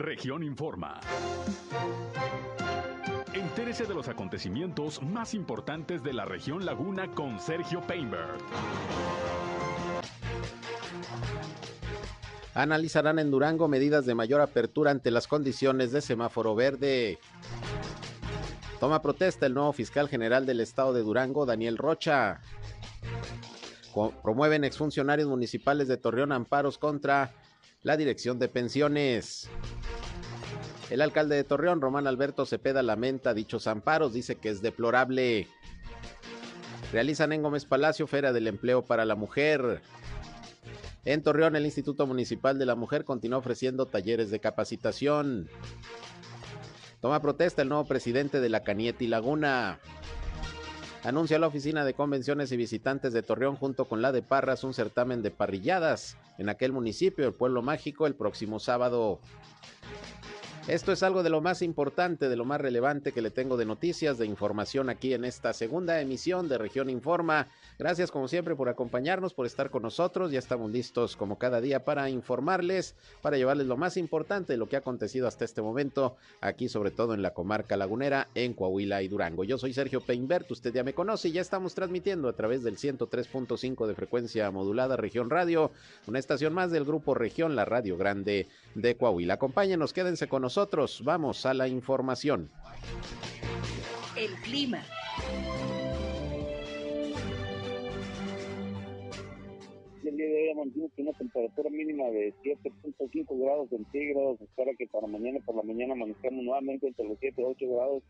Región Informa. Entérese de los acontecimientos más importantes de la región Laguna con Sergio Painberg. Analizarán en Durango medidas de mayor apertura ante las condiciones de semáforo verde. Toma protesta el nuevo fiscal general del estado de Durango, Daniel Rocha. Promueven exfuncionarios municipales de Torreón amparos contra la dirección de pensiones. El alcalde de Torreón, Román Alberto Cepeda, lamenta dichos amparos, dice que es deplorable. Realizan en Gómez Palacio Feria del Empleo para la Mujer. En Torreón, el Instituto Municipal de la Mujer continúa ofreciendo talleres de capacitación. Toma protesta el nuevo presidente de la Canieti Laguna. Anuncia la Oficina de Convenciones y Visitantes de Torreón junto con la de Parras un certamen de parrilladas en aquel municipio, el Pueblo Mágico, el próximo sábado. Esto es algo de lo más importante, de lo más relevante que le tengo de noticias, de información aquí en esta segunda emisión de Región Informa. Gracias como siempre por acompañarnos, por estar con nosotros. Ya estamos listos como cada día para informarles, para llevarles lo más importante de lo que ha acontecido hasta este momento, aquí sobre todo en la comarca lagunera, en Coahuila y Durango. Yo soy Sergio Peinbert, usted ya me conoce y ya estamos transmitiendo a través del 103.5 de frecuencia modulada Región Radio, una estación más del grupo Región, la Radio Grande de Coahuila. Acompáñenos, quédense con nosotros, vamos a la información. El clima. el día de hoy amanecimos con una temperatura mínima de 7.5 grados centígrados. Espera que para mañana por la mañana amanezcamos nuevamente entre los 7 y 8 grados.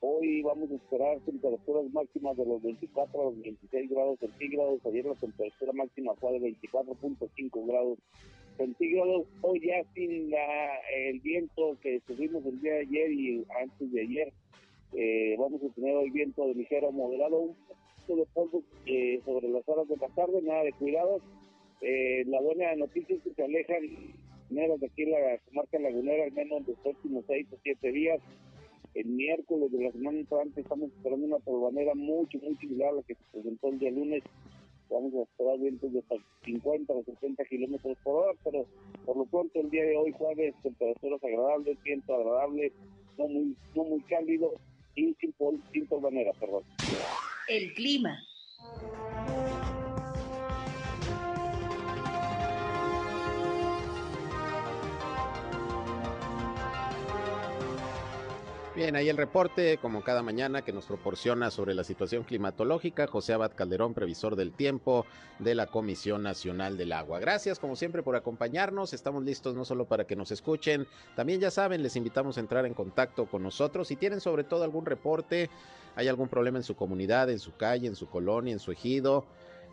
Hoy vamos a esperar temperaturas máximas de los 24 a los 26 grados centígrados. Ayer la temperatura máxima fue de 24.5 grados centígrados. Hoy ya sin la, el viento que tuvimos el día de ayer y antes de ayer, eh, vamos a tener hoy viento de ligero moderado, un de polvo eh, sobre las horas de la tarde, nada de cuidados. Eh, la buena noticia es que se alejan menos de aquí la comarca lagunera, al menos en los próximos seis o siete días. El miércoles de la semana entrante estamos esperando una polvanera mucho, muy similar a la que se presentó el día lunes. Vamos a esperar vientos de 50 o 60 kilómetros por hora, pero por lo pronto el día de hoy jueves temperaturas agradables, viento agradable, no muy, no muy cálido y sin, sin perdón. El clima. Bien, ahí el reporte, como cada mañana, que nos proporciona sobre la situación climatológica, José Abad Calderón, previsor del tiempo de la Comisión Nacional del Agua. Gracias, como siempre, por acompañarnos. Estamos listos no solo para que nos escuchen, también ya saben, les invitamos a entrar en contacto con nosotros. Si tienen sobre todo algún reporte, hay algún problema en su comunidad, en su calle, en su colonia, en su ejido,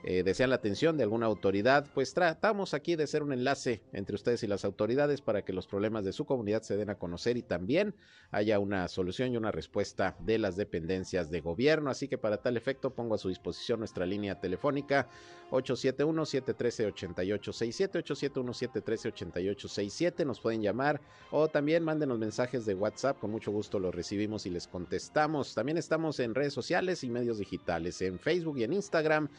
eh, desean la atención de alguna autoridad, pues tratamos aquí de ser un enlace entre ustedes y las autoridades para que los problemas de su comunidad se den a conocer y también haya una solución y una respuesta de las dependencias de gobierno. Así que para tal efecto pongo a su disposición nuestra línea telefónica 871-713-8867, 871-713-8867. Nos pueden llamar o también mándenos mensajes de WhatsApp. Con mucho gusto los recibimos y les contestamos. También estamos en redes sociales y medios digitales, en Facebook y en Instagram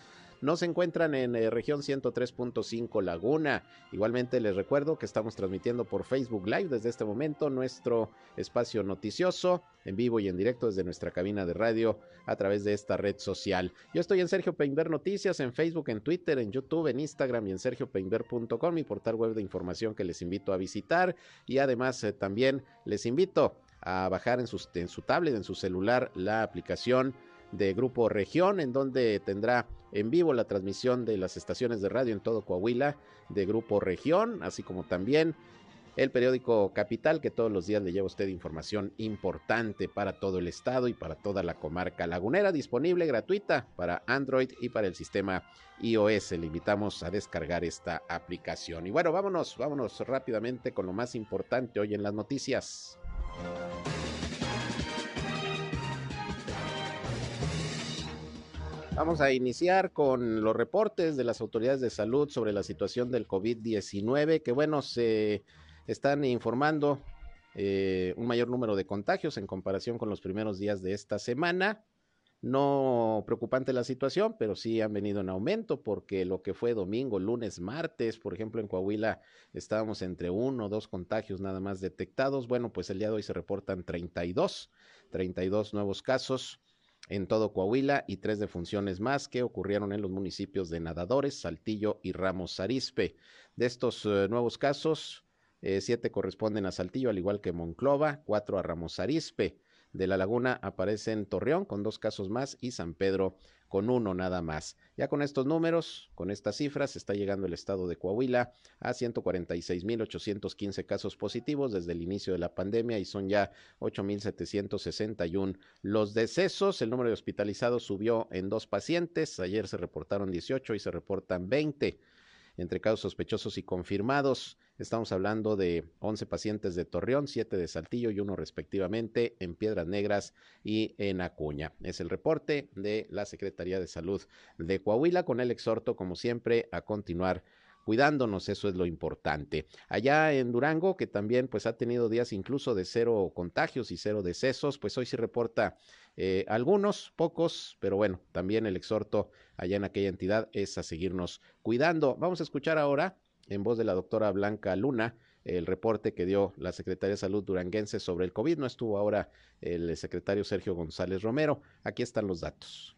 nos encuentran en eh, región 103.5 Laguna. Igualmente les recuerdo que estamos transmitiendo por Facebook Live desde este momento nuestro espacio noticioso en vivo y en directo desde nuestra cabina de radio a través de esta red social. Yo estoy en Sergio Peinber Noticias, en Facebook, en Twitter, en YouTube, en Instagram y en sergiopeinber.com, mi portal web de información que les invito a visitar y además eh, también les invito a bajar en, en su tablet, en su celular, la aplicación de Grupo Región, en donde tendrá en vivo la transmisión de las estaciones de radio en todo Coahuila de Grupo Región, así como también el periódico Capital, que todos los días le lleva usted información importante para todo el estado y para toda la comarca lagunera, disponible gratuita para Android y para el sistema iOS. Le invitamos a descargar esta aplicación. Y bueno, vámonos, vámonos rápidamente con lo más importante hoy en las noticias. Vamos a iniciar con los reportes de las autoridades de salud sobre la situación del COVID-19, que bueno, se están informando eh, un mayor número de contagios en comparación con los primeros días de esta semana. no preocupante la situación, pero sí han venido en aumento porque lo que fue domingo, lunes, martes, por ejemplo, en Coahuila estábamos entre uno o dos contagios nada más detectados. Bueno, pues el día de hoy se reportan 32, 32 nuevos casos en todo Coahuila y tres defunciones más que ocurrieron en los municipios de Nadadores, Saltillo y Ramos Arizpe. De estos eh, nuevos casos, eh, siete corresponden a Saltillo, al igual que Monclova, cuatro a Ramos Arizpe de la Laguna aparecen Torreón con dos casos más y San Pedro con uno nada más. Ya con estos números, con estas cifras, está llegando el estado de Coahuila a 146.815 casos positivos desde el inicio de la pandemia y son ya 8.761 los decesos. El número de hospitalizados subió en dos pacientes. Ayer se reportaron 18 y se reportan 20 entre casos sospechosos y confirmados. Estamos hablando de 11 pacientes de Torreón, 7 de Saltillo y uno respectivamente en Piedras Negras y en Acuña. Es el reporte de la Secretaría de Salud de Coahuila con el exhorto, como siempre, a continuar cuidándonos, eso es lo importante. Allá en Durango, que también pues ha tenido días incluso de cero contagios y cero decesos, pues hoy sí reporta eh, algunos, pocos, pero bueno, también el exhorto allá en aquella entidad es a seguirnos cuidando. Vamos a escuchar ahora, en voz de la doctora Blanca Luna, el reporte que dio la Secretaría de Salud duranguense sobre el COVID. No estuvo ahora el secretario Sergio González Romero. Aquí están los datos.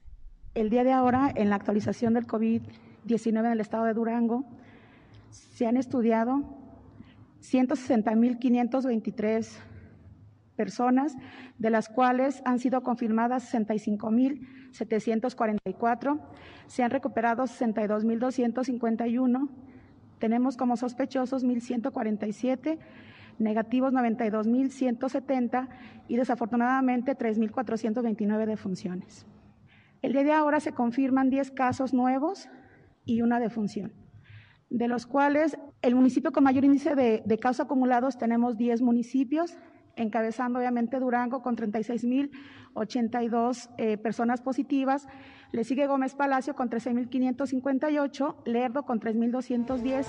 El día de ahora, en la actualización del COVID-19 en el estado de Durango, se han estudiado 160.523 personas, de las cuales han sido confirmadas 65.744, se han recuperado 62.251, tenemos como sospechosos 1.147, negativos 92.170 y desafortunadamente 3.429 defunciones. El día de ahora se confirman 10 casos nuevos y una defunción de los cuales el municipio con mayor índice de, casos acumulados tenemos 10 municipios, encabezando obviamente Durango con 36.082 eh, personas positivas. Le sigue Gómez Palacio con 13.558, Lerdo con 3.210.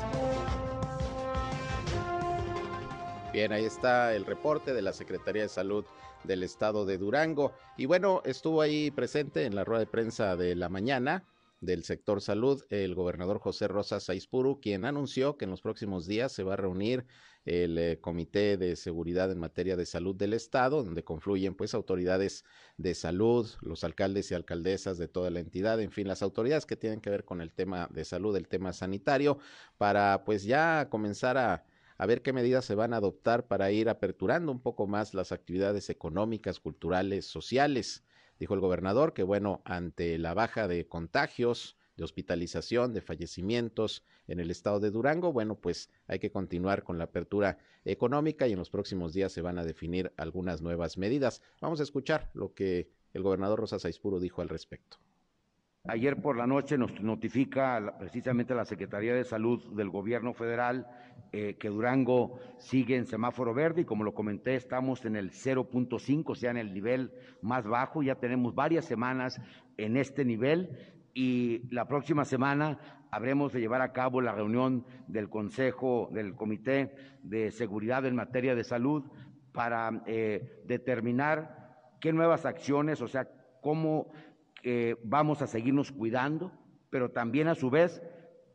Bien, ahí está el reporte de la Secretaría de Salud del Estado de Durango. Y bueno, estuvo ahí presente en la rueda de prensa de la mañana del sector salud, el gobernador José Rosa Saizpuru, quien anunció que en los próximos días se va a reunir el eh, Comité de Seguridad en materia de salud del Estado, donde confluyen pues autoridades de salud, los alcaldes y alcaldesas de toda la entidad, en fin, las autoridades que tienen que ver con el tema de salud, el tema sanitario, para pues ya comenzar a ver qué medidas se van a adoptar para ir aperturando un poco más las actividades económicas, culturales, sociales Dijo el gobernador que, bueno, ante la baja de contagios, de hospitalización, de fallecimientos en el estado de Durango, bueno, pues hay que continuar con la apertura económica y en los próximos días se van a definir algunas nuevas medidas. Vamos a escuchar lo que el gobernador Rosa Saispuro dijo al respecto. Ayer por la noche nos notifica precisamente la Secretaría de Salud del Gobierno Federal eh, que Durango sigue en semáforo verde y como lo comenté estamos en el 0.5, o sea, en el nivel más bajo. Ya tenemos varias semanas en este nivel y la próxima semana habremos de llevar a cabo la reunión del Consejo del Comité de Seguridad en materia de salud para eh, determinar qué nuevas acciones, o sea, cómo vamos a seguirnos cuidando, pero también a su vez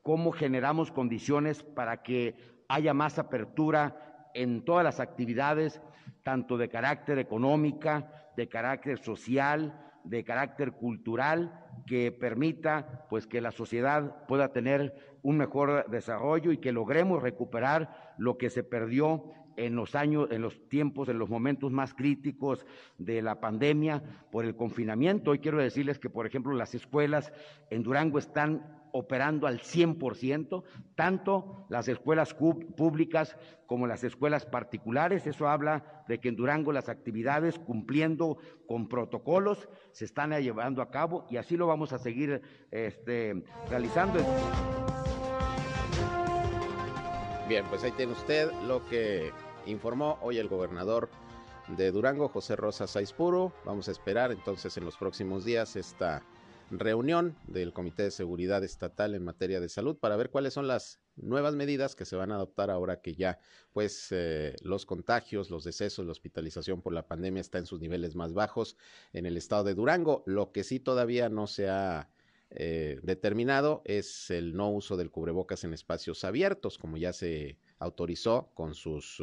cómo generamos condiciones para que haya más apertura en todas las actividades, tanto de carácter económica, de carácter social, de carácter cultural, que permita pues que la sociedad pueda tener un mejor desarrollo y que logremos recuperar lo que se perdió en los años, en los tiempos, en los momentos más críticos de la pandemia por el confinamiento. Hoy quiero decirles que, por ejemplo, las escuelas en Durango están operando al 100%, tanto las escuelas públicas como las escuelas particulares. Eso habla de que en Durango las actividades, cumpliendo con protocolos, se están llevando a cabo y así lo vamos a seguir este, realizando. Bien, pues ahí tiene usted lo que informó hoy el gobernador de Durango, José Rosa Saizpuro. Vamos a esperar entonces en los próximos días esta reunión del Comité de Seguridad Estatal en materia de salud para ver cuáles son las nuevas medidas que se van a adoptar ahora que ya pues eh, los contagios, los decesos, la hospitalización por la pandemia está en sus niveles más bajos en el estado de Durango. Lo que sí todavía no se ha eh, determinado es el no uso del cubrebocas en espacios abiertos, como ya se autorizó con sus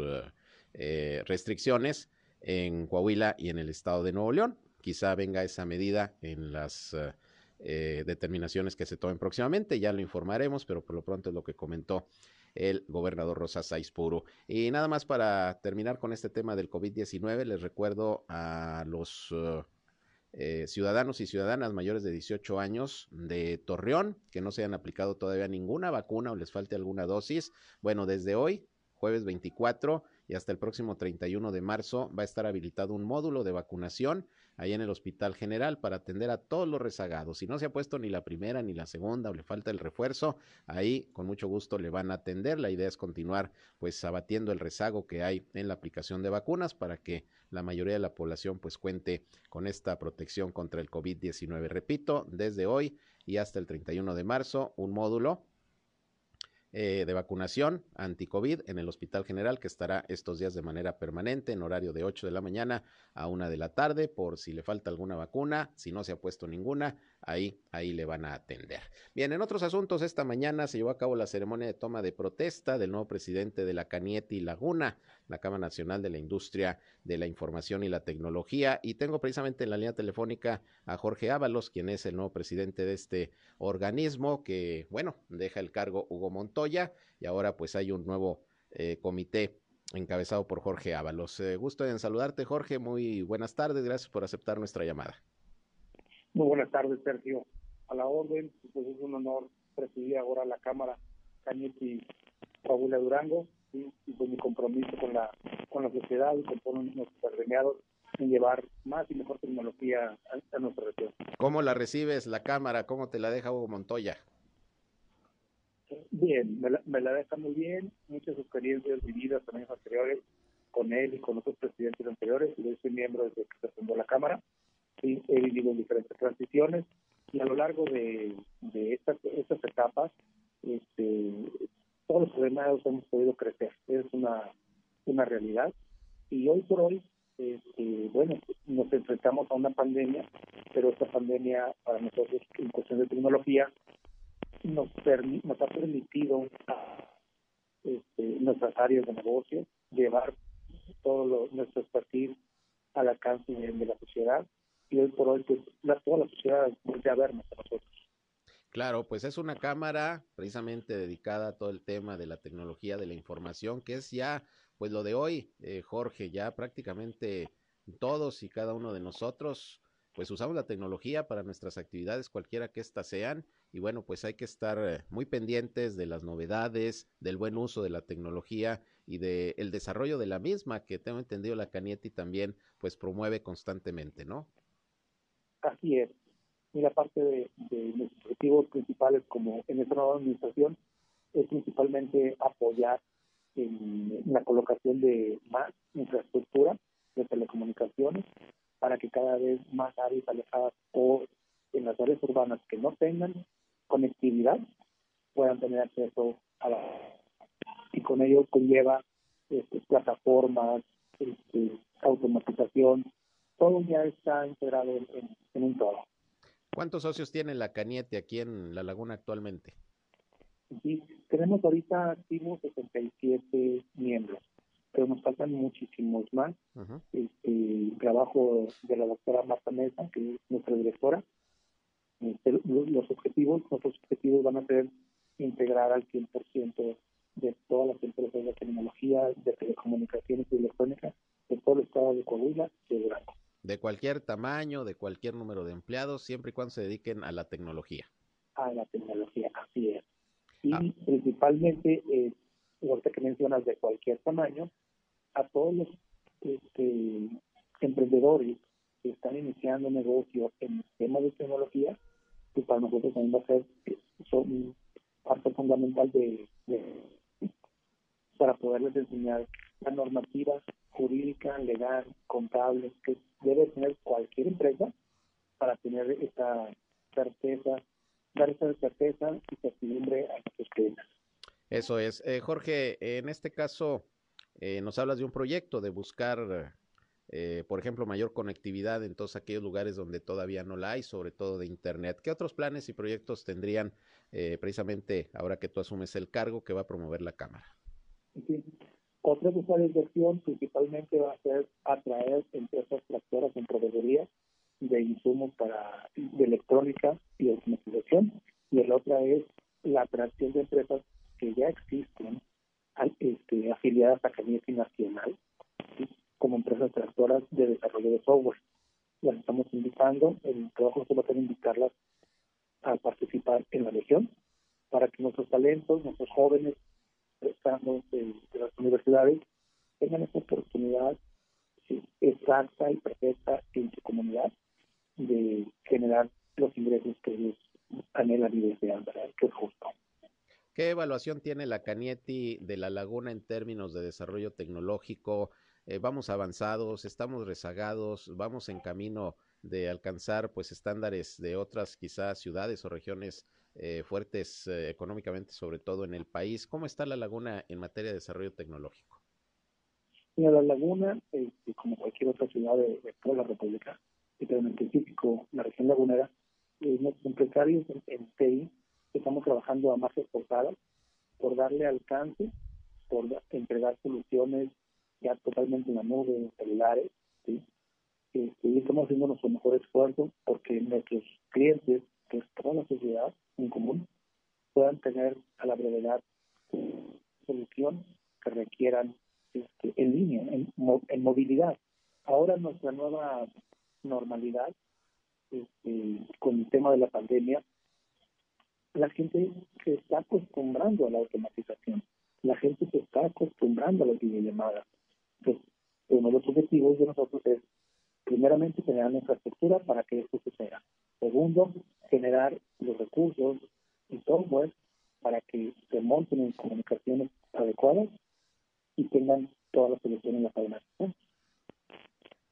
eh, restricciones en Coahuila y en el estado de Nuevo León. Quizá venga esa medida en las eh, determinaciones que se tomen próximamente. Ya lo informaremos, pero por lo pronto es lo que comentó el gobernador Rosa Puro. Y nada más para terminar con este tema del COVID-19, les recuerdo a los eh, ciudadanos y ciudadanas mayores de 18 años de Torreón que no se hayan aplicado todavía ninguna vacuna o les falte alguna dosis. Bueno, desde hoy, jueves 24 y hasta el próximo 31 de marzo, va a estar habilitado un módulo de vacunación ahí en el Hospital General para atender a todos los rezagados. Si no se ha puesto ni la primera ni la segunda o le falta el refuerzo, ahí con mucho gusto le van a atender. La idea es continuar pues abatiendo el rezago que hay en la aplicación de vacunas para que la mayoría de la población pues cuente con esta protección contra el COVID-19. Repito, desde hoy y hasta el 31 de marzo, un módulo eh, de vacunación anti-COVID en el Hospital General, que estará estos días de manera permanente en horario de 8 de la mañana a 1 de la tarde, por si le falta alguna vacuna, si no se ha puesto ninguna, ahí, ahí le van a atender. Bien, en otros asuntos, esta mañana se llevó a cabo la ceremonia de toma de protesta del nuevo presidente de la Canieti Laguna, la Cámara Nacional de la Industria de la Información y la Tecnología, y tengo precisamente en la línea telefónica a Jorge Ábalos, quien es el nuevo presidente de este organismo, que, bueno, deja el cargo Hugo Montoya, y ahora pues hay un nuevo eh, comité encabezado por Jorge Ábalos. Eh, gusto en saludarte, Jorge. Muy buenas tardes. Gracias por aceptar nuestra llamada. Muy buenas tardes, Sergio. A la orden, pues es un honor presidir ahora la Cámara Cañete Paula Durango y, y pues mi compromiso con la con la sociedad y con todos nuestros agremiados en llevar más y mejor tecnología a, nuestra región. ¿Cómo la recibes la Cámara? ¿Cómo te la deja Hugo Montoya? Bien, me la, me la deja muy bien, muchas experiencias vividas también anteriores con él y con otros presidentes anteriores, yo soy miembro desde que se fundó la Cámara he vivido diferentes transiciones y a lo largo de, estas, estas etapas, este, todos los problemas hemos podido crecer. Es una, una realidad. Y hoy por hoy, este, bueno, nos enfrentamos a una pandemia, pero esta pandemia para nosotros en cuestión de tecnología nos, nos ha permitido este, nuestras áreas de negocio llevar todo lo, nuestro expertise al alcance de la sociedad y hoy por hoy pues, la, toda la sociedad vuelve a vernos a nosotros. Claro, pues es una cámara precisamente dedicada a todo el tema de la tecnología de la información, que es ya, pues lo de hoy, eh, Jorge, ya prácticamente todos y cada uno de nosotros, pues usamos la tecnología para nuestras actividades, cualquiera que éstas sean, y bueno, pues hay que estar eh, muy pendientes de las novedades, del buen uso de la tecnología y del desarrollo de la misma, que tengo entendido la Canieti también, pues promueve constantemente, ¿no? Así es. La parte de, los objetivos principales, como en esta nueva administración, es principalmente apoyar en, la colocación de más infraestructura de telecomunicaciones para que cada vez más áreas alejadas o en las áreas urbanas que no tengan conectividad puedan tener acceso a la y con ello conlleva este, plataformas, este, automatización, todo ya está integrado en, un todo. ¿Cuántos socios tiene la Caniete aquí en La Laguna actualmente? Sí, tenemos ahorita activos 67 miembros, pero nos faltan muchísimos más. este, trabajo de la doctora Marta Mesa, que es nuestra directora. Este, los objetivos, nuestros objetivos van a ser integrar al 100% de todas las empresas de tecnología, de telecomunicaciones y electrónica de todo el estado de Coahuila y de Durango de cualquier tamaño, de cualquier número de empleados, siempre y cuando se dediquen a la tecnología. A la tecnología, así es. Y ah. principalmente, eh, ahorita que mencionas de cualquier tamaño, a todos los este, emprendedores que están iniciando negocio en temas de tecnología, que para nosotros también va a ser son parte fundamental de, de para poderles enseñar la normativa jurídica, legal, contable, que debe tener cualquier empresa para tener esta certeza, dar esa certeza y certidumbre a nuestros clientes. Eso es. Eh, Jorge, en este caso eh, nos hablas de un proyecto de buscar, eh, por ejemplo, mayor conectividad en todos aquellos lugares donde todavía no la hay, sobre todo de Internet. ¿Qué otros planes y proyectos tendrían precisamente ahora que tú asumes el cargo que va a promover la Cámara? Sí. Otra de principalmente va a ser atraer empresas tractoras en proveeduría de insumos para de electrónica y automatización y el otra es la atracción de empresas que ya existen este, afiliadas a Cañete Nacional como empresas tractoras de desarrollo de software. Las estamos invitando, el trabajo se va a tener invitarlas a participar en la región para que nuestros talentos, nuestros jóvenes estando de, las universidades tengan esa oportunidad exacta y perfecta en su comunidad de generar los ingresos que ellos anhelan y desean, que es justo. ¿Qué evaluación tiene la Canieti de la laguna en términos de desarrollo tecnológico? Eh, ¿Vamos avanzados? ¿Estamos rezagados? ¿Vamos en camino de alcanzar pues estándares de otras quizás ciudades o regiones eh, fuertes eh, económicamente, sobre todo en el país? ¿Cómo está la laguna en materia de desarrollo tecnológico? Mira, la laguna, este, como cualquier otra ciudad de, toda la República, en específico la región lagunera, nuestros empresarios en, en TI estamos trabajando a más portadas por darle alcance, por entregar soluciones ya totalmente en la nube, celulares, ¿sí? Este, estamos haciendo nuestro mejor esfuerzo porque nuestros clientes, que es toda la sociedad en común, puedan tener a la brevedad soluciones que requieran este, en línea, en, en movilidad. Ahora nuestra nueva normalidad, este, con el tema de la pandemia, la gente se está acostumbrando a la automatización, la gente se está acostumbrando a las videollamadas. Entonces, uno de los objetivos de nosotros es, primeramente, generar una infraestructura para que esto suceda. Segundo, generar los recursos y software para que se monten en comunicaciones adecuadas y tengan todas las soluciones en la cadena.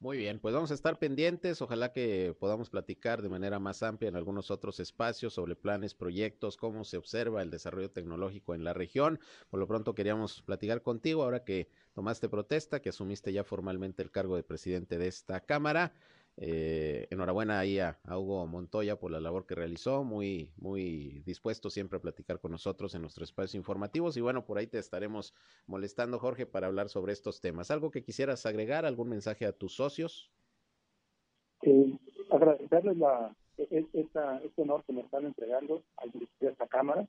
Muy bien, pues vamos a estar pendientes. Ojalá que podamos platicar de manera más amplia en algunos otros espacios sobre planes, proyectos, cómo se observa el desarrollo tecnológico en la región. Por lo pronto queríamos platicar contigo ahora que tomaste protesta, que asumiste ya formalmente el cargo de presidente de esta Cámara. Eh, enhorabuena ahí a, Hugo Montoya por la labor que realizó, muy, muy dispuesto siempre a platicar con nosotros en nuestros espacios informativos y bueno, por ahí te estaremos molestando, Jorge, para hablar sobre estos temas. ¿Algo que quisieras agregar, algún mensaje a tus socios? Eh, agradecerles la, e, e, esta, este honor que me están entregando al dirigir esta Cámara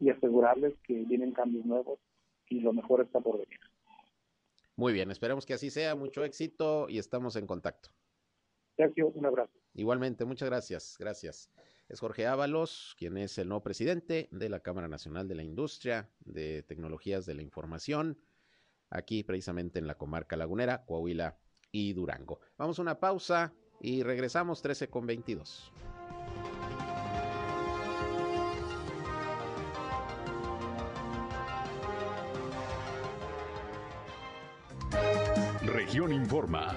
y asegurarles que vienen cambios nuevos y lo mejor está por venir. Muy bien, esperemos que así sea, mucho éxito y estamos en contacto. Sergio, un abrazo. Igualmente, muchas gracias, gracias. Es Jorge Ábalos, quien es el nuevo presidente de la Cámara Nacional de la Industria de Tecnologías de la Información, aquí precisamente en la comarca lagunera, Coahuila y Durango. Vamos a una pausa y regresamos 13 con 22. Región Informa.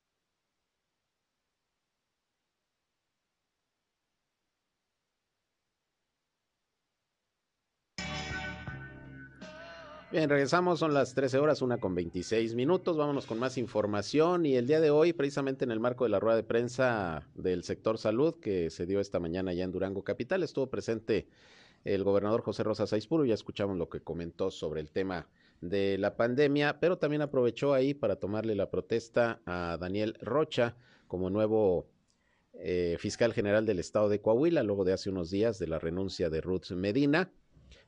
Bien, regresamos, son las 13 horas, una con 26 minutos, vámonos con más información y el día de hoy, precisamente en el marco de la rueda de prensa del sector salud que se dio esta mañana ya en Durango Capital, estuvo presente el gobernador José Rosa Saizpuro, ya escuchamos lo que comentó sobre el tema de la pandemia, pero también aprovechó ahí para tomarle la protesta a Daniel Rocha como nuevo eh, fiscal general del estado de Coahuila, luego de hace unos días de la renuncia de Ruth Medina.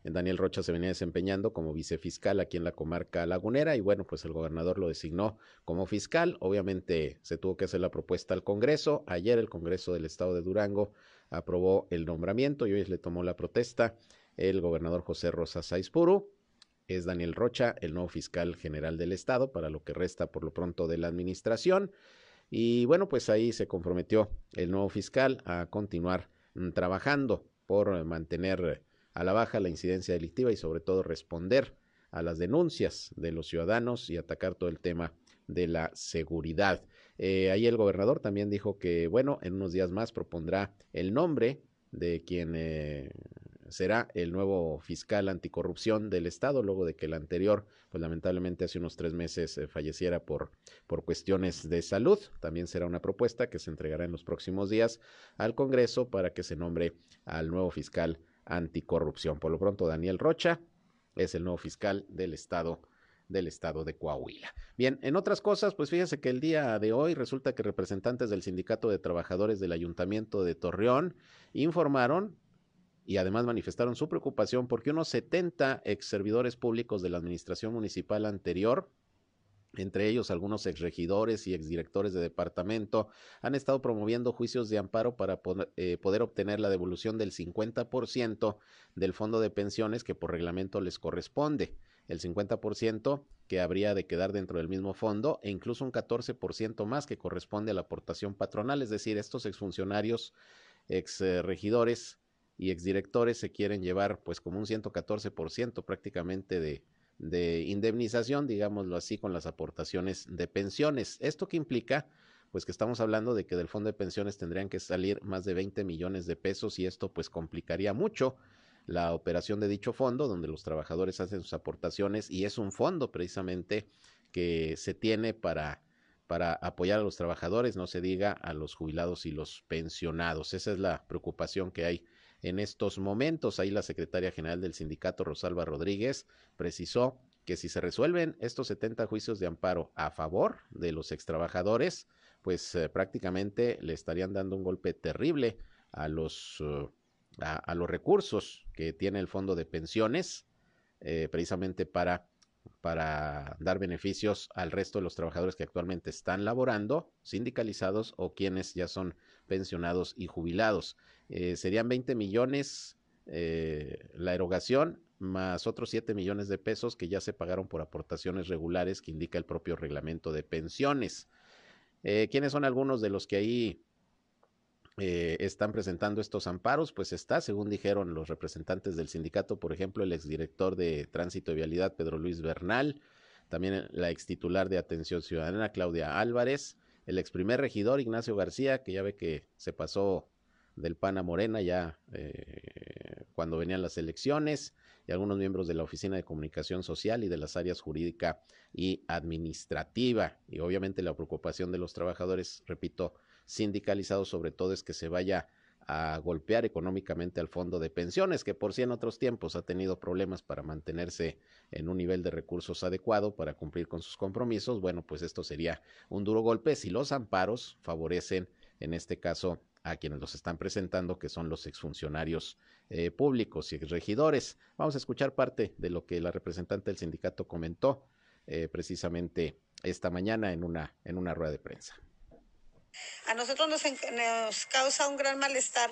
Daniel Rocha se venía desempeñando como vicefiscal aquí en la comarca lagunera y bueno, pues el gobernador lo designó como fiscal. Obviamente se tuvo que hacer la propuesta al Congreso. Ayer el Congreso del Estado de Durango aprobó el nombramiento y hoy le tomó la protesta el gobernador José Rosa Saizpuru. Es Daniel Rocha, el nuevo fiscal general del Estado, para lo que resta por lo pronto de la administración. Y bueno, pues ahí se comprometió el nuevo fiscal a continuar mm, trabajando por mantener a la baja la incidencia delictiva y sobre todo responder a las denuncias de los ciudadanos y atacar todo el tema de la seguridad. Eh, ahí el gobernador también dijo que, bueno, en unos días más propondrá el nombre de quien eh, será el nuevo fiscal anticorrupción del Estado, luego de que el anterior, pues lamentablemente hace unos tres meses eh, falleciera por, por cuestiones de salud. También será una propuesta que se entregará en los próximos días al Congreso para que se nombre al nuevo fiscal anticorrupción. Por lo pronto, Daniel Rocha es el nuevo fiscal del Estado del estado de Coahuila. Bien, en otras cosas, pues fíjese que el día de hoy resulta que representantes del Sindicato de Trabajadores del Ayuntamiento de Torreón informaron y además manifestaron su preocupación porque unos 70 ex servidores públicos de la administración municipal anterior, entre ellos algunos exregidores y exdirectores de departamento, han estado promoviendo juicios de amparo para eh, poder obtener la devolución del 50% del fondo de pensiones que por reglamento les corresponde. El 50% que habría de quedar dentro del mismo fondo e incluso un 14% más que corresponde a la aportación patronal, es decir, estos exfuncionarios, exregidores y exdirectores se quieren llevar pues como un 114% prácticamente de, de indemnización, digámoslo así, con las aportaciones de pensiones. ¿Esto qué implica? Pues que estamos hablando de que del fondo de pensiones tendrían que salir más de 20 millones de pesos y esto pues complicaría mucho la operación de dicho fondo, donde los trabajadores hacen sus aportaciones y es un fondo precisamente que se tiene para, para apoyar a los trabajadores, no se diga a los jubilados y los pensionados. Esa es la preocupación que hay en estos momentos. Ahí la secretaria general del sindicato, Rosalba Rodríguez, precisó que si se resuelven estos 70 juicios de amparo a favor de los extrabajadores, pues eh, prácticamente le estarían dando un golpe terrible a los... Uh, a, los recursos que tiene el fondo de pensiones, eh, precisamente para, para dar beneficios al resto de los trabajadores que actualmente están laborando, sindicalizados o quienes ya son pensionados y jubilados. Eh, serían 20 millones eh, la erogación más otros 7 millones de pesos que ya se pagaron por aportaciones regulares que indica el propio reglamento de pensiones. ¿Quiénes son algunos de los que ahí eh, están presentando estos amparos, pues está, según dijeron los representantes del sindicato, por ejemplo, el exdirector de Tránsito y Vialidad, Pedro Luis Bernal, también la extitular de Atención Ciudadana, Claudia Álvarez, el ex primer regidor, Ignacio García, que ya ve que se pasó del PAN a Morena ya eh, cuando venían las elecciones, y algunos miembros de la Oficina de Comunicación Social y de las áreas jurídica y administrativa. Y obviamente la preocupación de los trabajadores, repito, sindicalizados sobre todo es que se vaya a golpear económicamente al fondo de pensiones, que por sí en otros tiempos ha tenido problemas para mantenerse en un nivel de recursos adecuado para cumplir con sus compromisos. Bueno, pues esto sería un duro golpe si los amparos favorecen, en este caso, a quienes los están presentando, que son los exfuncionarios eh, públicos y regidores. Vamos a escuchar parte de lo que la representante del sindicato comentó eh, precisamente esta mañana en una, en una rueda de prensa. A nosotros nos, causa un gran malestar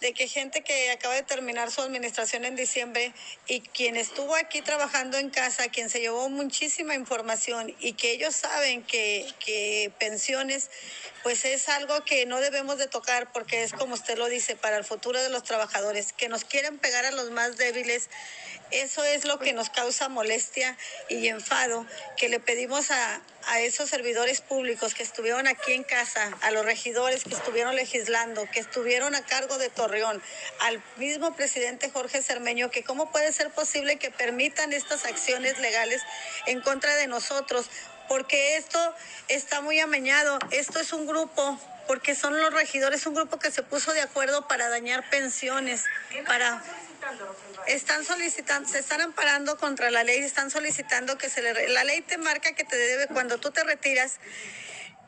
de que gente que acaba de terminar su administración en diciembre y quien estuvo aquí trabajando en casa, quien se llevó muchísima información y que ellos saben que, que pensiones pues es algo que no debemos de tocar porque es como usted lo dice, para el futuro de los trabajadores, que nos quieren pegar a los más débiles. Eso es lo que nos causa molestia y enfado, que le pedimos a, a esos servidores públicos que estuvieron aquí en casa, a los regidores que estuvieron legislando, que estuvieron a cargo de Torreón, al mismo presidente Jorge Cermeño, que cómo puede ser posible que permitan estas acciones legales en contra de nosotros porque esto está muy amañado. Esto es un grupo, porque son los regidores, un grupo que se puso de acuerdo para dañar pensiones, para están solicitando, se están amparando contra la ley, están solicitando que se le la ley te marca que te debe cuando tú te retiras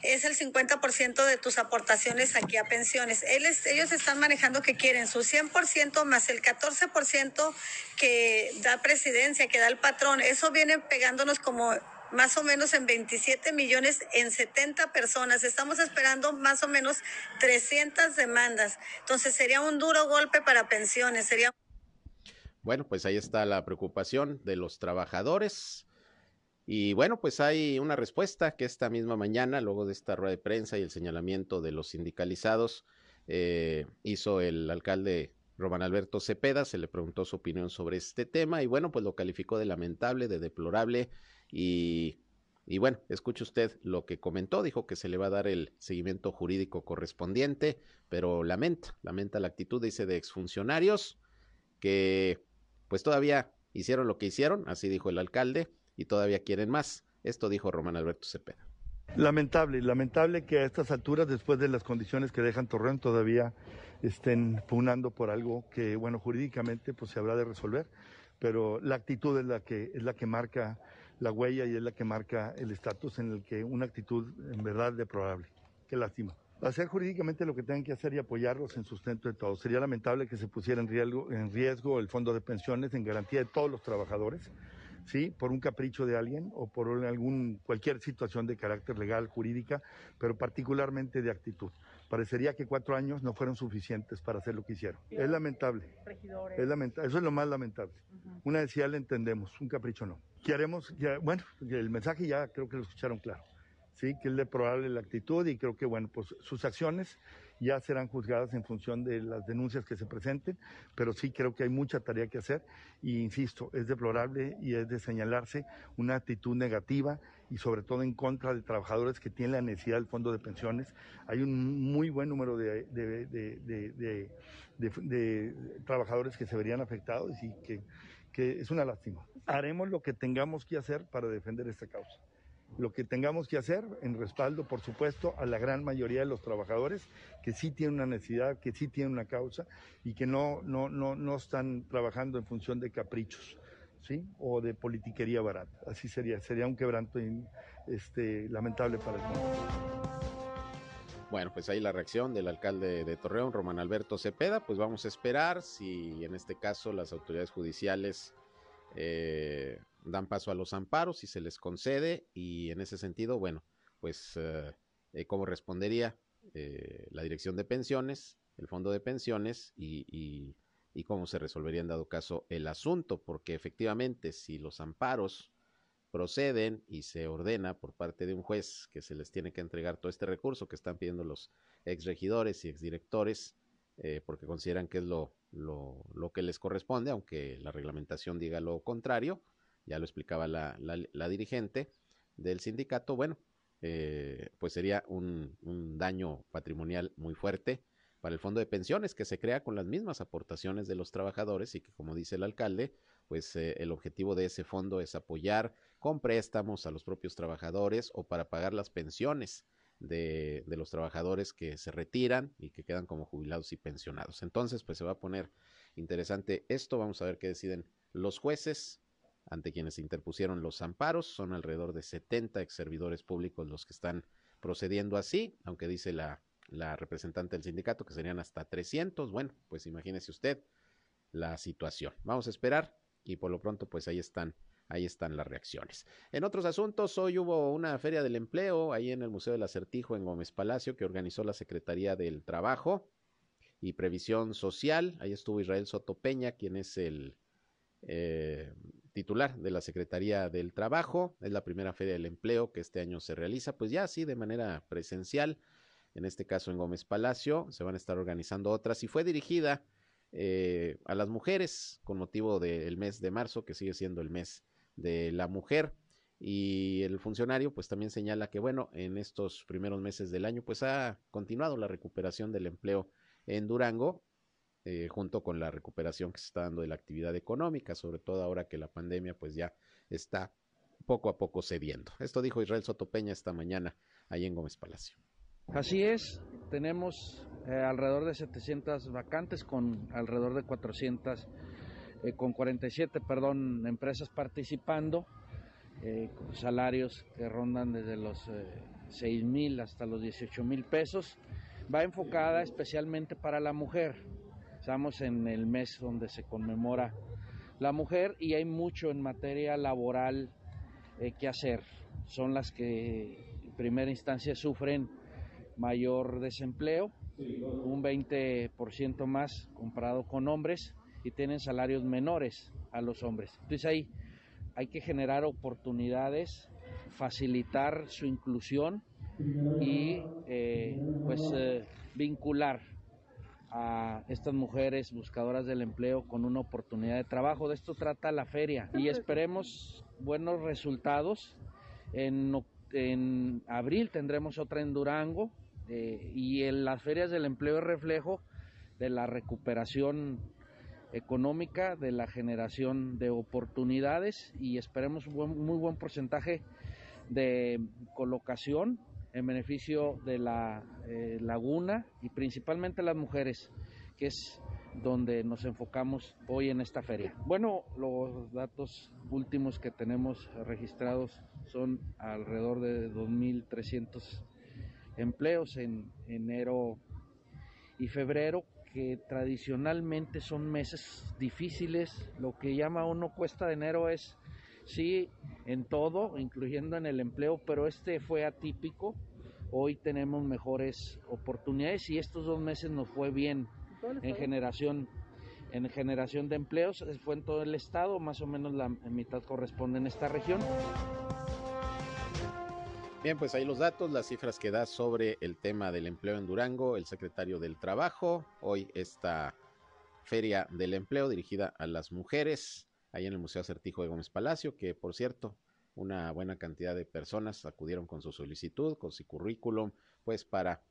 es el 50% de tus aportaciones aquí a pensiones. ellos están manejando que quieren su 100% más el 14% que da presidencia, que da el patrón. Eso viene pegándonos como más o menos en 27 millones en 70 personas. Estamos esperando más o menos 300 demandas. Entonces sería un duro golpe para pensiones. Sería bueno, pues ahí está la preocupación de los trabajadores. Y bueno, pues hay una respuesta que esta misma mañana, luego de esta rueda de prensa y el señalamiento de los sindicalizados, eh, hizo el alcalde Román Alberto Cepeda, se le preguntó su opinión sobre este tema y bueno, pues lo calificó de lamentable, de deplorable y, y bueno, escuche usted lo que comentó, dijo que se le va a dar el seguimiento jurídico correspondiente, pero lamenta, lamenta la actitud, dice, de exfuncionarios que pues todavía hicieron lo que hicieron, así dijo el alcalde, y todavía quieren más. Esto dijo Román Alberto Cepeda. Lamentable, lamentable que a estas alturas, después de las condiciones que dejan Torreón, todavía estén pugnando por algo que, bueno, jurídicamente pues se habrá de resolver, pero la actitud es la que, es la que marca la huella y es la que marca el estatus en el que una actitud en verdad deplorable. Qué lástima. Hacer jurídicamente lo que tengan que hacer y apoyarlos en sustento de todo. Sería lamentable que se pusiera en riesgo, en riesgo el fondo de pensiones en garantía de todos los trabajadores ¿sí? Por un capricho de alguien o por algún, cualquier situación de carácter legal, jurídica, pero particularmente de actitud. Parecería que cuatro años no fueron suficientes para hacer lo que hicieron. Es lamentable. Es lamentable. Eso es lo más lamentable. Una decía le entendemos, un capricho no. ¿Qué haremos? bueno, el mensaje ya creo que lo escucharon claro. Sí, que es deplorable la actitud y creo que, bueno, pues sus acciones ya serán juzgadas en función de las denuncias que se presenten, pero sí creo que hay mucha tarea que hacer y insisto, es deplorable y es de señalarse una actitud negativa y sobre todo en contra de trabajadores que tienen la necesidad del fondo de pensiones. Hay un muy buen número de, trabajadores que se verían afectados y que es una lástima. Haremos lo que tengamos que hacer para defender esta causa lo que tengamos que hacer en respaldo, por supuesto, a la gran mayoría de los trabajadores que sí tienen una necesidad, que sí tienen una causa y que no, no, no, no están trabajando en función de caprichos. ¿Sí? o de politiquería barata. Así sería, sería un quebranto este, lamentable para el mundo. Bueno, pues ahí la reacción del alcalde de Torreón, Román Alberto Cepeda, pues vamos a esperar si en este caso las autoridades judiciales eh, dan paso a los amparos y se les concede y en ese sentido, bueno, pues eh, eh, cómo respondería eh, la dirección de pensiones, el fondo de pensiones y, cómo se resolvería en dado caso el asunto, porque efectivamente si los amparos proceden y se ordena por parte de un juez que se les tiene que entregar todo este recurso que están pidiendo los exregidores y exdirectores, porque consideran que es lo, lo, lo, que les corresponde, aunque la reglamentación diga lo contrario, ya lo explicaba la, la, dirigente del sindicato, bueno, eh, pues sería un, un, daño patrimonial muy fuerte para el fondo de pensiones que se crea con las mismas aportaciones de los trabajadores y que como dice el alcalde, pues eh, el objetivo de ese fondo es apoyar con préstamos a los propios trabajadores o para pagar las pensiones de, de, los trabajadores que se retiran y que quedan como jubilados y pensionados. Entonces, pues se va a poner interesante esto. Vamos a ver qué deciden los jueces ante quienes se interpusieron los amparos. Son alrededor de 70 ex servidores públicos los que están procediendo así, aunque dice la, la representante del sindicato que serían hasta 300. Bueno, pues imagínese usted la situación. Vamos a esperar y por lo pronto pues ahí están ahí están las reacciones. En otros asuntos, hoy hubo una feria del empleo ahí en el Museo del Acertijo en Gómez Palacio que organizó la Secretaría del Trabajo y Previsión Social. Ahí estuvo Israel Soto Peña, quien es el eh, titular de la Secretaría del Trabajo. Es la primera feria del empleo que este año se realiza, pues ya así de manera presencial, en este caso en Gómez Palacio. Se van a estar organizando otras y fue dirigida eh, a las mujeres con motivo del mes de marzo, que sigue siendo el mes de la mujer. Y el funcionario pues también señala que bueno, en estos primeros meses del año pues ha continuado la recuperación del empleo en Durango eh, junto con la recuperación que se está dando de la actividad económica, sobre todo ahora que la pandemia pues ya está poco a poco cediendo. Esto dijo Israel Sotopeña esta mañana ahí en Gómez Palacio. Así es, tenemos eh, alrededor de 700 vacantes con alrededor de 400, eh, con 47, perdón, empresas participando, con salarios que rondan desde los 6 mil hasta los 18 mil pesos. Va enfocada especialmente para la mujer, Estamos en el mes donde se conmemora la mujer y hay mucho en materia laboral eh, que hacer. Son las que en primera instancia sufren mayor desempleo, un 20% más comparado con hombres y tienen salarios menores a los hombres. Entonces ahí hay que generar oportunidades, facilitar su inclusión y eh, pues eh, vincular a estas mujeres buscadoras del empleo con una oportunidad de trabajo. De esto trata la feria y esperemos buenos resultados. En, abril tendremos otra en Durango eh, y en las ferias del empleo es reflejo de la recuperación económica, de la generación de oportunidades y esperemos un muy buen porcentaje de colocación en beneficio de la eh, laguna y principalmente las mujeres, que es donde nos enfocamos hoy en esta feria. Bueno, los datos últimos que tenemos registrados son alrededor de 2.300 empleos en enero y febrero, que tradicionalmente son meses difíciles. Lo que llama uno cuesta de enero es sí en todo, incluyendo en el empleo, pero este fue atípico. Hoy tenemos mejores oportunidades y estos dos meses nos fue bien en generación en generación de empleos. Fue en todo el estado, más o menos la mitad corresponde en esta región. Bien, pues ahí los datos, las cifras que da sobre el tema del empleo en Durango, el secretario del Trabajo. Hoy esta feria del empleo dirigida a las mujeres ahí en el Museo Acertijo de Gómez Palacio, que por cierto, una buena cantidad de personas acudieron con su solicitud, con su currículum, pues para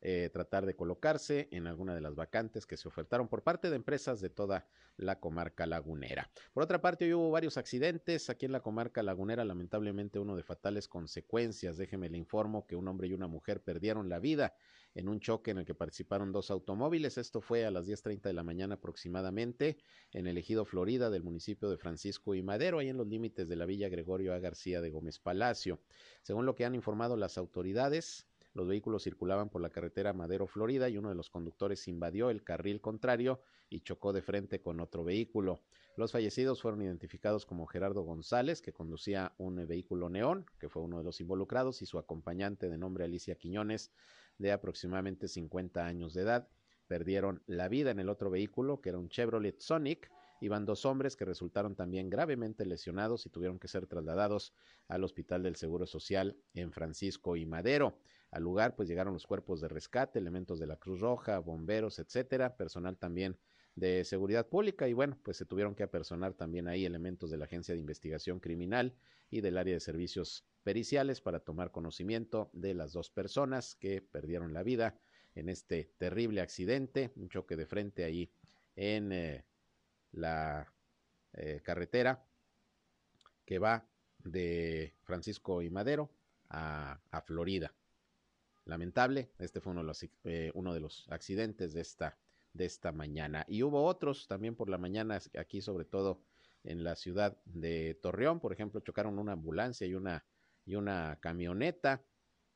eh, tratar de colocarse en alguna de las vacantes que se ofertaron por parte de empresas de toda la comarca lagunera. Por otra parte, hoy hubo varios accidentes aquí en la comarca lagunera, lamentablemente uno de fatales consecuencias. Déjeme le informo que un hombre y una mujer perdieron la vida en un choque en el que participaron dos automóviles. Esto fue a las 10.30 de la mañana aproximadamente en el ejido Florida del municipio de Francisco y Madero, ahí en los límites de la villa Gregorio A. García de Gómez Palacio. Según lo que han informado las autoridades, los vehículos circulaban por la carretera Madero Florida y uno de los conductores invadió el carril contrario y chocó de frente con otro vehículo. Los fallecidos fueron identificados como Gerardo González, que conducía un vehículo neón, que fue uno de los involucrados, y su acompañante de nombre Alicia Quiñones, de aproximadamente 50 años de edad. Perdieron la vida en el otro vehículo, que era un Chevrolet Sonic, iban dos hombres que resultaron también gravemente lesionados y tuvieron que ser trasladados al Hospital del Seguro Social en Francisco y Madero. Al lugar pues llegaron los cuerpos de rescate, elementos de la Cruz Roja, bomberos, etcétera, personal también de seguridad pública y bueno, pues se tuvieron que apersonar también ahí elementos de la Agencia de Investigación Criminal y del área de servicios periciales para tomar conocimiento de las dos personas que perdieron la vida en este terrible accidente, un choque de frente ahí en eh, la eh, carretera que va de Francisco y Madero a Florida lamentable. Este fue uno de los, eh, uno de los accidentes de esta, de esta mañana. Y hubo otros también por la mañana, aquí sobre todo en la ciudad de Torreón, por ejemplo, chocaron una ambulancia y una, y una camioneta.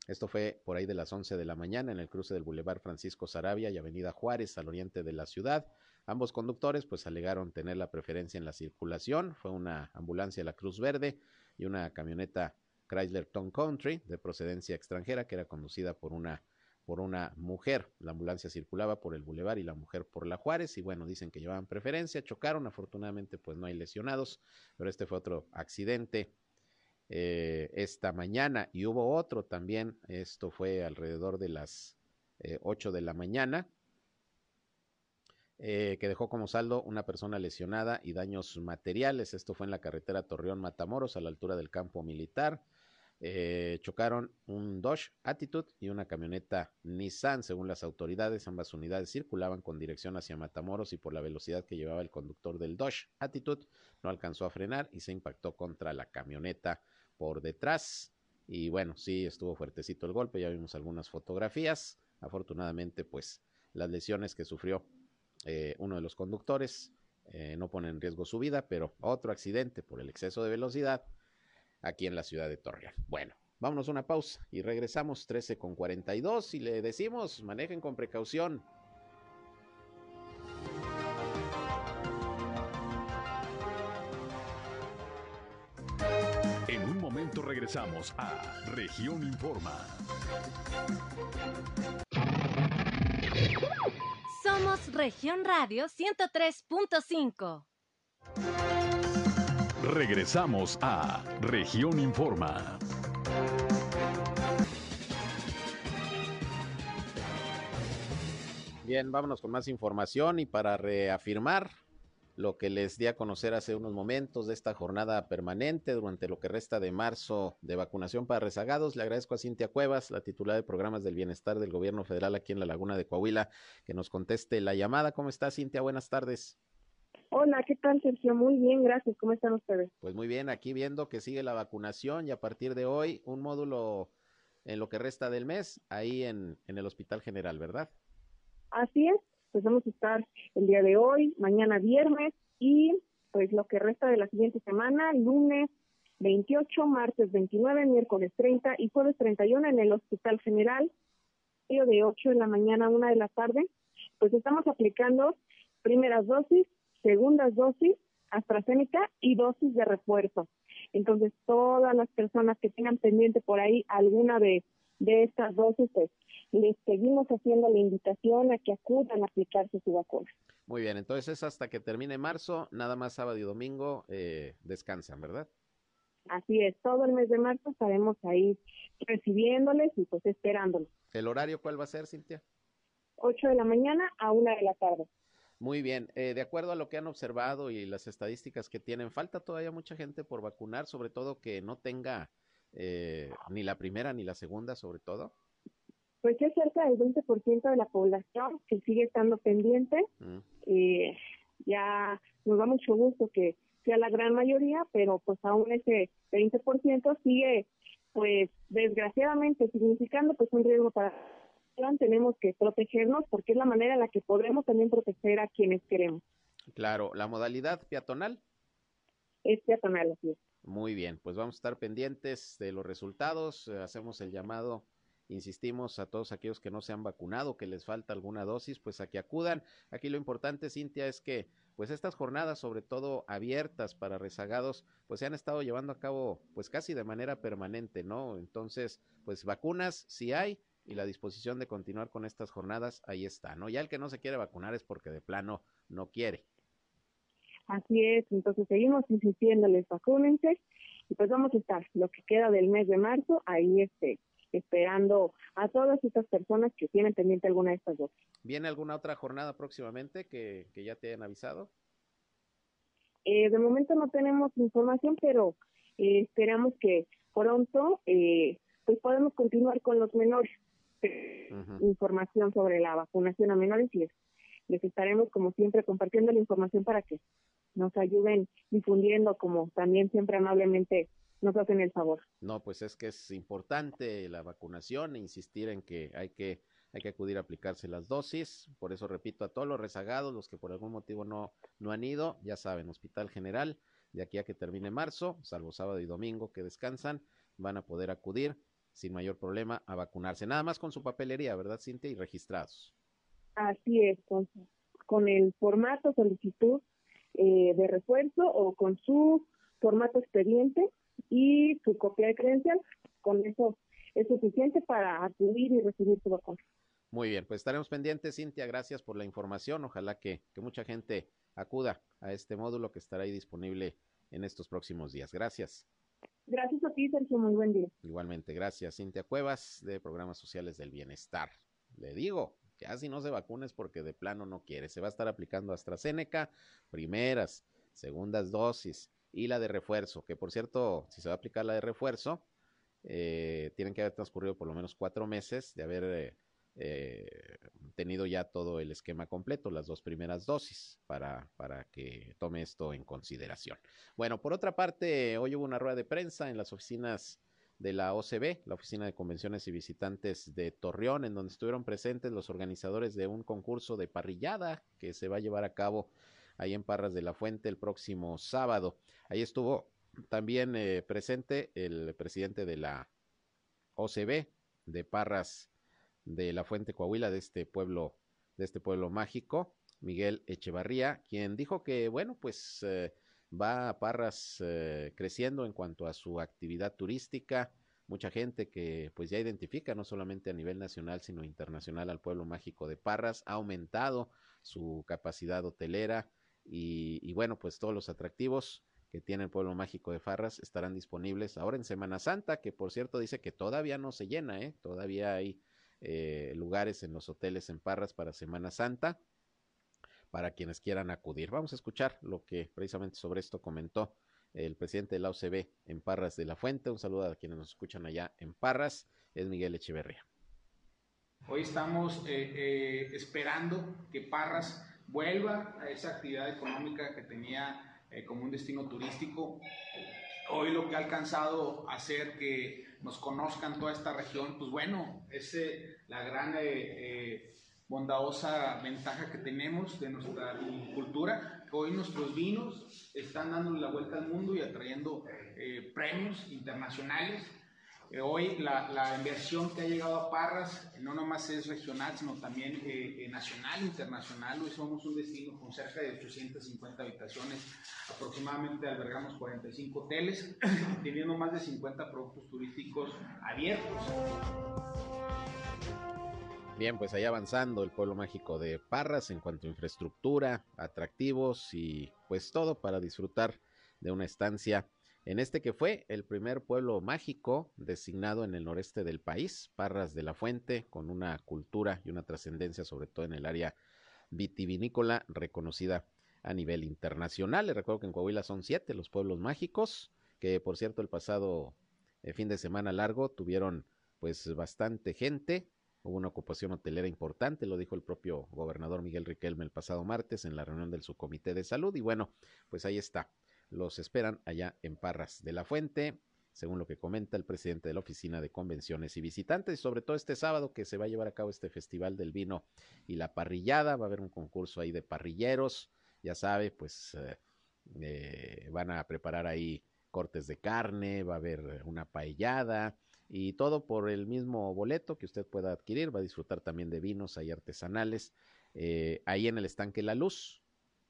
Esto fue por ahí de las 11 de la mañana en el cruce del Boulevard Francisco Sarabia y Avenida Juárez al oriente de la ciudad. Ambos conductores pues alegaron tener la preferencia en la circulación. Fue una ambulancia la Cruz Verde y una camioneta Chrysler Town Country de procedencia extranjera que era conducida por una por una mujer. La ambulancia circulaba por el bulevar y la mujer por la Juárez y bueno, dicen que llevaban preferencia, chocaron, afortunadamente pues no hay lesionados, pero este fue otro accidente eh, esta mañana y hubo otro también, esto fue alrededor de las eh, 8 de la mañana, eh, que dejó como saldo una persona lesionada y daños materiales. Esto fue en la carretera Torreón Matamoros, a la altura del campo militar. Eh, chocaron un Dodge Attitude y una camioneta Nissan. Según las autoridades, ambas unidades circulaban con dirección hacia Matamoros y por la velocidad que llevaba el conductor del Dodge Attitude no alcanzó a frenar y se impactó contra la camioneta por detrás. Y bueno, sí, estuvo fuertecito el golpe, ya vimos algunas fotografías. Afortunadamente, pues las lesiones que sufrió eh, uno de los conductores eh, no ponen en riesgo su vida, pero otro accidente por el exceso de velocidad aquí en la ciudad de Torreón. Bueno, vámonos a una pausa y regresamos 13 con 42 y le decimos, manejen con precaución. En un momento regresamos a Región Informa. Somos Región Radio 103.5. Regresamos a Región Informa. Bien, vámonos con más información y para reafirmar lo que les di a conocer hace unos momentos de esta jornada permanente durante lo que resta de marzo de vacunación para rezagados. Le agradezco a Cintia Cuevas, la titular de programas del bienestar del gobierno federal aquí en la Laguna de Coahuila, que nos conteste la llamada. ¿Cómo está Cintia? Buenas tardes. Hola, ¿qué tal Sergio? Muy bien, gracias. ¿Cómo están ustedes? Pues muy bien, aquí viendo que sigue la vacunación y a partir de hoy un módulo en lo que resta del mes ahí en, en el Hospital General, ¿verdad? Así es, pues vamos a estar el día de hoy, mañana viernes y pues lo que resta de la siguiente semana, lunes 28, martes 29, miércoles 30 y jueves 31 en el Hospital General, de 8 de la mañana a 1 de la tarde, pues estamos aplicando primeras dosis, segundas dosis, AstraZeneca y dosis de refuerzo. Entonces, todas las personas que tengan pendiente por ahí alguna de, de estas dosis, pues les seguimos haciendo la invitación a que acudan a aplicarse su vacuna. Muy bien, entonces hasta que termine marzo, nada más sábado y domingo eh, descansan, ¿verdad? Así es, todo el mes de marzo estaremos ahí recibiéndoles y pues esperándolos. ¿El horario cuál va a ser, Cintia? 8 de la mañana a 1 de la tarde. Muy bien, eh, de acuerdo a lo que han observado y las estadísticas que tienen, falta todavía mucha gente por vacunar, sobre todo que no tenga eh, ni la primera ni la segunda, sobre todo pues es cerca del 20% de la población que sigue estando pendiente. Mm. Eh, ya nos da mucho gusto que sea la gran mayoría, pero pues aún ese 20% sigue, pues desgraciadamente significando pues un riesgo para tenemos que protegernos porque es la manera en la que podremos también proteger a quienes queremos. Claro, la modalidad peatonal. Es peatonal, así es. Muy bien, pues vamos a estar pendientes de los resultados, hacemos el llamado Insistimos a todos aquellos que no se han vacunado, que les falta alguna dosis, pues a que acudan. Aquí lo importante, Cintia, es que pues estas jornadas, sobre todo abiertas para rezagados, pues se han estado llevando a cabo pues casi de manera permanente, ¿no? Entonces, pues vacunas si hay y la disposición de continuar con estas jornadas ahí está, ¿no? Ya el que no se quiere vacunar es porque de plano no quiere. Así es, entonces seguimos insistiéndoles, vacúnense y pues vamos a estar lo que queda del mes de marzo ahí este esperando a todas estas personas que tienen pendiente alguna de estas dos. ¿Viene alguna otra jornada próximamente que, ya te hayan avisado? Eh, de momento no tenemos información, pero eh, esperamos que pronto eh, pues podemos continuar con los menores. Información sobre la vacunación a menores y les estaremos como siempre compartiendo la información para que nos ayuden difundiendo como también siempre amablemente nos hacen el favor. No, pues es que es importante la vacunación, e insistir en que hay que hay que acudir a aplicarse las dosis. Por eso repito a todos los rezagados, los que por algún motivo no, no han ido, ya saben, Hospital General, de aquí a que termine marzo, salvo sábado y domingo que descansan, van a poder acudir sin mayor problema a vacunarse. Nada más con su papelería, ¿verdad, Cintia? Y registrados. Así es, con, con el formato solicitud eh, de refuerzo o con su formato expediente y su copia de credencial. Con eso es suficiente para acudir y recibir su vacuna. Muy bien, pues estaremos pendientes, Cintia. Gracias por la información. Ojalá que, que mucha gente acuda a este módulo que estará ahí disponible en estos próximos días. Gracias. Gracias a ti, Sergio. Muy buen día. Igualmente, gracias, Cintia Cuevas, de Programas Sociales del Bienestar. Le digo, que así no se vacunes porque de plano no quiere. Se va a estar aplicando AstraZeneca, primeras, segundas dosis y la de refuerzo, que por cierto, si se va a aplicar la de refuerzo, eh, tienen que haber transcurrido por lo menos cuatro meses de haber eh, eh, tenido ya todo el esquema completo, las dos primeras dosis, para, para que tome esto en consideración. Bueno, por otra parte, hoy hubo una rueda de prensa en las oficinas de la OCB, la Oficina de Convenciones y Visitantes de Torreón, en donde estuvieron presentes los organizadores de un concurso de parrillada que se va a llevar a cabo ahí en Parras de la Fuente el próximo sábado. Ahí estuvo también eh, presente el presidente de la OCB de Parras de la Fuente Coahuila, de este pueblo, de este pueblo mágico, Miguel Echevarría, quien dijo que, bueno, pues eh, va a Parras eh, creciendo en cuanto a su actividad turística, mucha gente que pues ya identifica no solamente a nivel nacional sino internacional al pueblo mágico de Parras, ha aumentado su capacidad hotelera, y, bueno, pues todos los atractivos que tiene el pueblo mágico de Farras estarán disponibles ahora en Semana Santa, que por cierto dice que todavía no se llena, ¿eh? todavía hay eh, lugares en los hoteles en Parras para Semana Santa para quienes quieran acudir. Vamos a escuchar lo que precisamente sobre esto comentó el presidente de la OCB en Parras de la Fuente. Un saludo a quienes nos escuchan allá en Parras, es Miguel Echeverría. Hoy estamos eh, eh, esperando que Parras vuelva a esa actividad económica que tenía eh, como un destino turístico. Hoy lo que ha alcanzado a hacer que nos conozcan toda esta región, pues bueno, es la gran bondadosa ventaja que tenemos de nuestra cultura. Hoy nuestros vinos están dando la vuelta al mundo y atrayendo eh, premios internacionales. Eh, hoy la, inversión que ha llegado a Parras no nomás es regional, sino también eh, nacional, internacional. Hoy somos un destino con cerca de 850 habitaciones, aproximadamente albergamos 45 hoteles, teniendo más de 50 productos turísticos abiertos. Bien, pues ahí avanzando el pueblo mágico de Parras en cuanto a infraestructura, atractivos y pues todo para disfrutar de una estancia en este que fue el primer pueblo mágico designado en el noreste del país, Parras de la Fuente, con una cultura y una trascendencia sobre todo en el área vitivinícola reconocida a nivel internacional. Les recuerdo que en Coahuila son siete los pueblos mágicos, que por cierto el pasado eh, fin de semana largo tuvieron pues bastante gente, Hubo una ocupación hotelera importante, lo dijo el propio gobernador Miguel Riquelme el pasado martes en la reunión del subcomité de salud. Y bueno, pues ahí está. Los esperan allá en Parras de la Fuente, según lo que comenta el presidente de la Oficina de Convenciones y Visitantes. Y sobre todo este sábado que se va a llevar a cabo este Festival del Vino y la Parrillada. Va a haber un concurso ahí de parrilleros. Ya sabe, pues eh, eh, van a preparar ahí cortes de carne, va a haber una paellada y todo por el mismo boleto que usted pueda adquirir. Va a disfrutar también de vinos ahí artesanales. Eh, ahí en el estanque La Luz,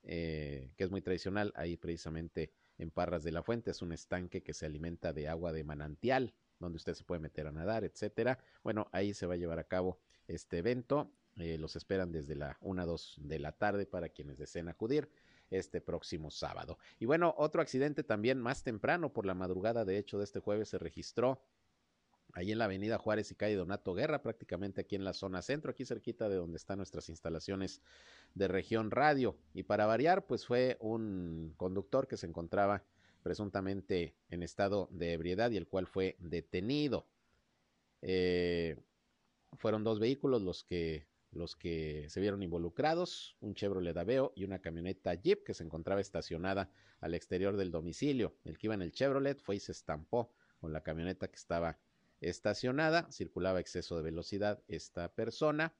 eh, que es muy tradicional, ahí precisamente en Parras de la Fuente, es un estanque que se alimenta de agua de manantial, donde usted se puede meter a nadar, etcétera. Bueno, ahí se va a llevar a cabo este evento. Eh, los esperan desde la 1 a 2 de la tarde para quienes deseen acudir este próximo sábado. Y bueno, otro accidente también más temprano por la madrugada, de hecho, de este jueves se registró ahí en la avenida Juárez y calle Donato Guerra, prácticamente aquí en la zona centro, aquí cerquita de donde están nuestras instalaciones de región radio. Y para variar, pues fue un conductor que se encontraba presuntamente en estado de ebriedad y el cual fue detenido. Eh, fueron dos vehículos los que los que se vieron involucrados, un Chevrolet Aveo y una camioneta Jeep que se encontraba estacionada al exterior del domicilio. El que iba en el Chevrolet fue y se estampó con la camioneta que estaba estacionada, circulaba exceso de velocidad esta persona,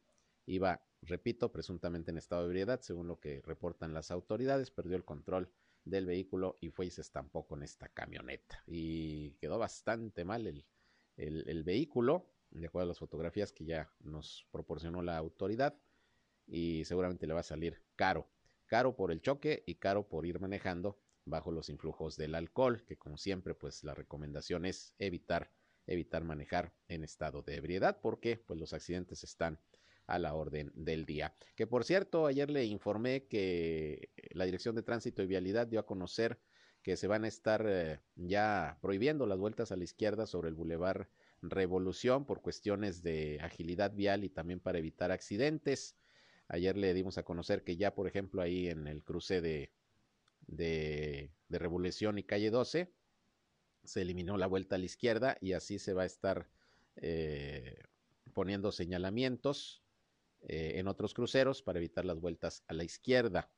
iba, repito, presuntamente en estado de ebriedad, según lo que reportan las autoridades, perdió el control del vehículo y fue y se estampó con esta camioneta. Y quedó bastante mal el, el, vehículo, de acuerdo a las fotografías que ya nos proporcionó la autoridad, y seguramente le va a salir caro, caro por el choque y caro por ir manejando bajo los influjos del alcohol, que como siempre, pues la recomendación es evitar evitar manejar en estado de ebriedad porque pues los accidentes están a la orden del día. Que por cierto, ayer le informé que la Dirección de Tránsito y Vialidad dio a conocer que se van a estar eh, ya prohibiendo las vueltas a la izquierda sobre el bulevar Revolución por cuestiones de agilidad vial y también para evitar accidentes. Ayer le dimos a conocer que ya, por ejemplo, ahí en el cruce de, de, de Revolución y calle 12, se eliminó la vuelta a la izquierda y así se va a estar eh, poniendo señalamientos eh, en otros cruceros para evitar las vueltas a la izquierda.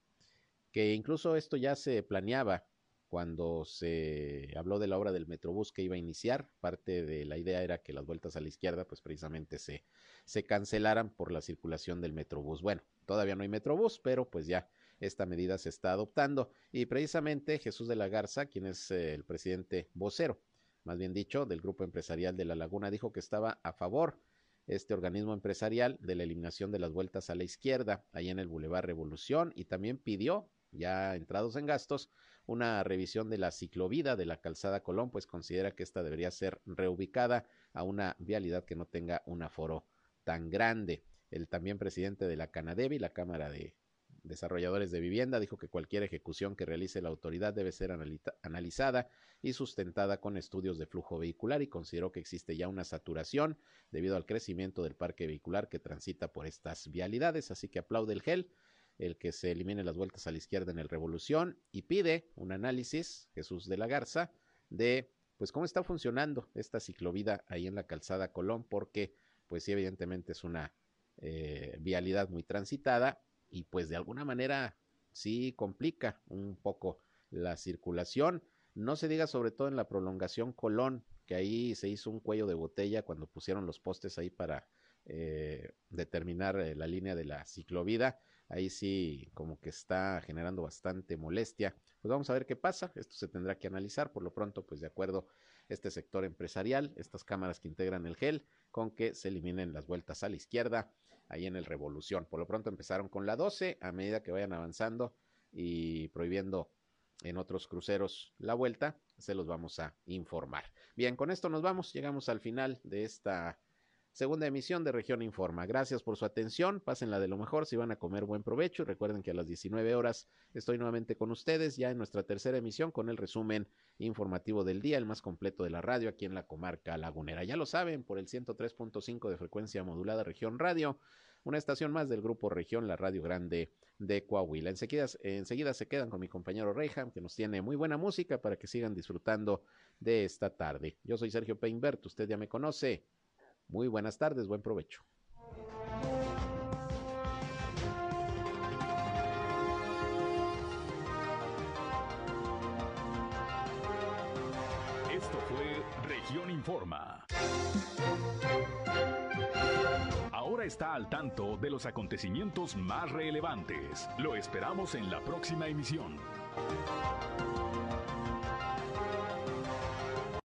Que incluso esto ya se planeaba cuando se habló de la obra del Metrobús que iba a iniciar. Parte de la idea era que las vueltas a la izquierda, pues precisamente se, se cancelaran por la circulación del Metrobús. Bueno, todavía no hay Metrobús, pero pues ya esta medida se está adoptando. Y precisamente Jesús de la Garza, quien es eh, el presidente vocero, más bien dicho, del grupo empresarial de La Laguna, dijo que estaba a favor este organismo empresarial de la eliminación de las vueltas a la izquierda, ahí en el Boulevard Revolución, y también pidió, ya entrados en gastos, una revisión de la ciclovida de la calzada Colón, pues considera que esta debería ser reubicada a una vialidad que no tenga un aforo tan grande. El también presidente de la Canadevi, la Cámara de desarrolladores de vivienda, dijo que cualquier ejecución que realice la autoridad debe ser analizada y sustentada con estudios de flujo vehicular y consideró que existe ya una saturación debido al crecimiento del parque vehicular que transita por estas vialidades, así que aplaude el GEL el que se eliminen las vueltas a la izquierda en el Revolución y pide un análisis, Jesús de la Garza, de pues cómo está funcionando esta ciclovida ahí en la calzada Colón, porque pues sí, evidentemente es una eh, vialidad muy transitada y pues de alguna manera sí complica un poco la circulación. No se diga sobre todo en la prolongación Colón, que ahí se hizo un cuello de botella cuando pusieron los postes ahí para eh, determinar eh, la línea de la ciclovida. Ahí sí como que está generando bastante molestia. Pues vamos a ver qué pasa. Esto se tendrá que analizar. Por lo pronto, pues de acuerdo este sector empresarial, estas cámaras que integran el GEL, con que se eliminen las vueltas a la izquierda ahí en el Revolución. Por lo pronto empezaron con la 12, a medida que vayan avanzando y prohibiendo en otros cruceros la vuelta, se los vamos a informar. Bien, con esto nos vamos, llegamos al final de esta segunda emisión de Región Informa. Gracias por su atención, pásenla de lo mejor si van a comer buen provecho y recuerden que a las 19 horas estoy nuevamente con ustedes ya en nuestra tercera emisión con el resumen informativo del día, el más completo de la radio aquí en la comarca lagunera. Ya lo saben, por el 103.5 de frecuencia modulada Región Radio, una estación más del grupo Región, la Radio Grande de Coahuila. Enseguida, enseguida se quedan con mi compañero Reyham, que nos tiene muy buena música para que sigan disfrutando de esta tarde. Yo soy Sergio Peinbert, usted ya me conoce. Muy buenas tardes, buen provecho. Esto fue Región Informa. Ahora está al tanto de los acontecimientos más relevantes. Lo esperamos en la próxima emisión.